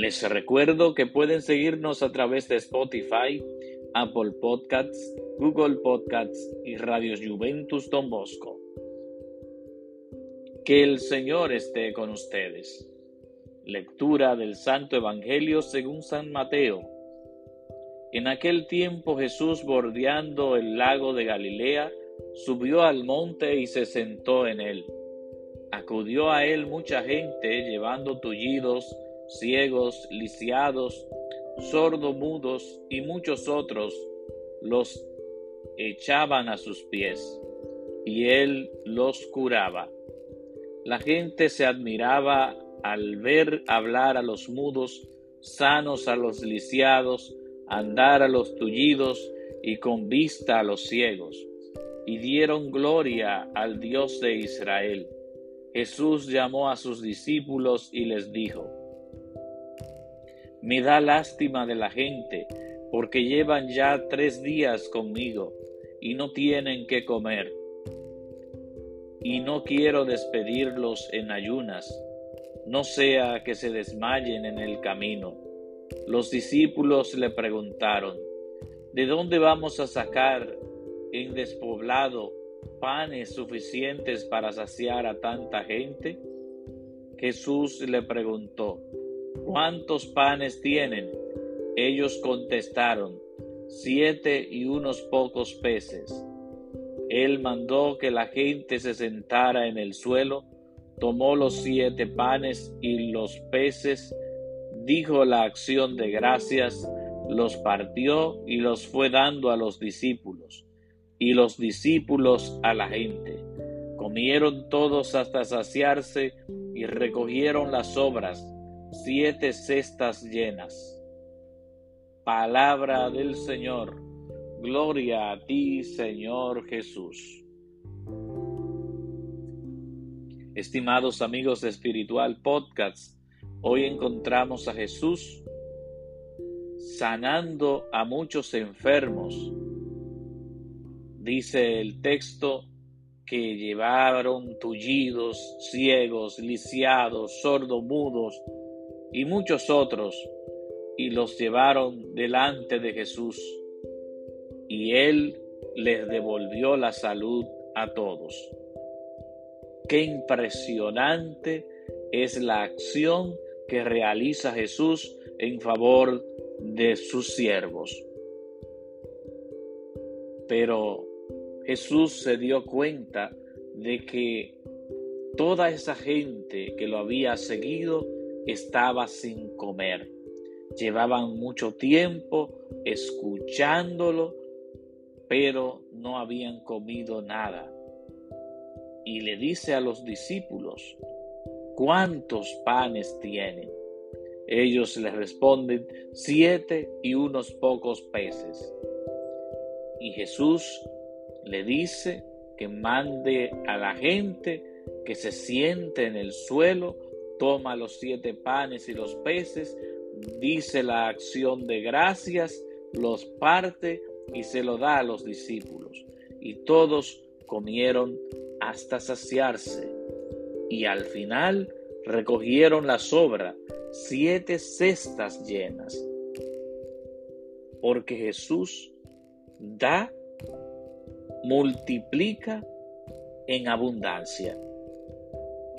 Les recuerdo que pueden seguirnos a través de Spotify, Apple Podcasts, Google Podcasts y Radios Juventus Don Bosco. Que el Señor esté con ustedes. Lectura del Santo Evangelio según San Mateo. En aquel tiempo Jesús, bordeando el lago de Galilea, subió al monte y se sentó en él. Acudió a él mucha gente llevando tullidos, ciegos, lisiados, sordomudos y muchos otros, los echaban a sus pies, y él los curaba. La gente se admiraba al ver hablar a los mudos, sanos a los lisiados, andar a los tullidos y con vista a los ciegos. Y dieron gloria al Dios de Israel. Jesús llamó a sus discípulos y les dijo, Me da lástima de la gente, porque llevan ya tres días conmigo y no tienen que comer y no quiero despedirlos en ayunas, no sea que se desmayen en el camino. Los discípulos le preguntaron, ¿de dónde vamos a sacar en despoblado panes suficientes para saciar a tanta gente? Jesús le preguntó, ¿cuántos panes tienen? Ellos contestaron, siete y unos pocos peces. Él mandó que la gente se sentara en el suelo, tomó los siete panes y los peces, dijo la acción de gracias, los partió y los fue dando a los discípulos, y los discípulos a la gente. Comieron todos hasta saciarse y recogieron las obras, siete cestas llenas. Palabra del Señor. Gloria a ti, Señor Jesús. Estimados amigos de Espiritual Podcast, hoy encontramos a Jesús sanando a muchos enfermos. Dice el texto que llevaron tullidos, ciegos, lisiados, sordomudos y muchos otros y los llevaron delante de Jesús y Él les devolvió la salud a todos. Qué impresionante es la acción que realiza Jesús en favor de sus siervos. Pero Jesús se dio cuenta de que toda esa gente que lo había seguido estaba sin comer. Llevaban mucho tiempo escuchándolo pero no habían comido nada. Y le dice a los discípulos, ¿cuántos panes tienen? Ellos le responden, siete y unos pocos peces. Y Jesús le dice que mande a la gente que se siente en el suelo, toma los siete panes y los peces, dice la acción de gracias, los parte y se lo da a los discípulos. Y todos comieron hasta saciarse. Y al final recogieron la sobra, siete cestas llenas. Porque Jesús da, multiplica en abundancia.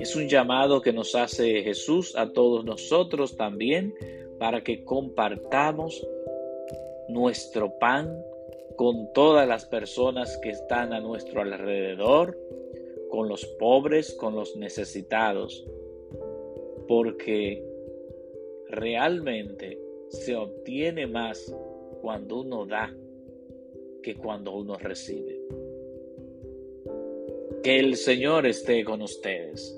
Es un llamado que nos hace Jesús a todos nosotros también para que compartamos nuestro pan con todas las personas que están a nuestro alrededor, con los pobres, con los necesitados, porque realmente se obtiene más cuando uno da que cuando uno recibe. Que el Señor esté con ustedes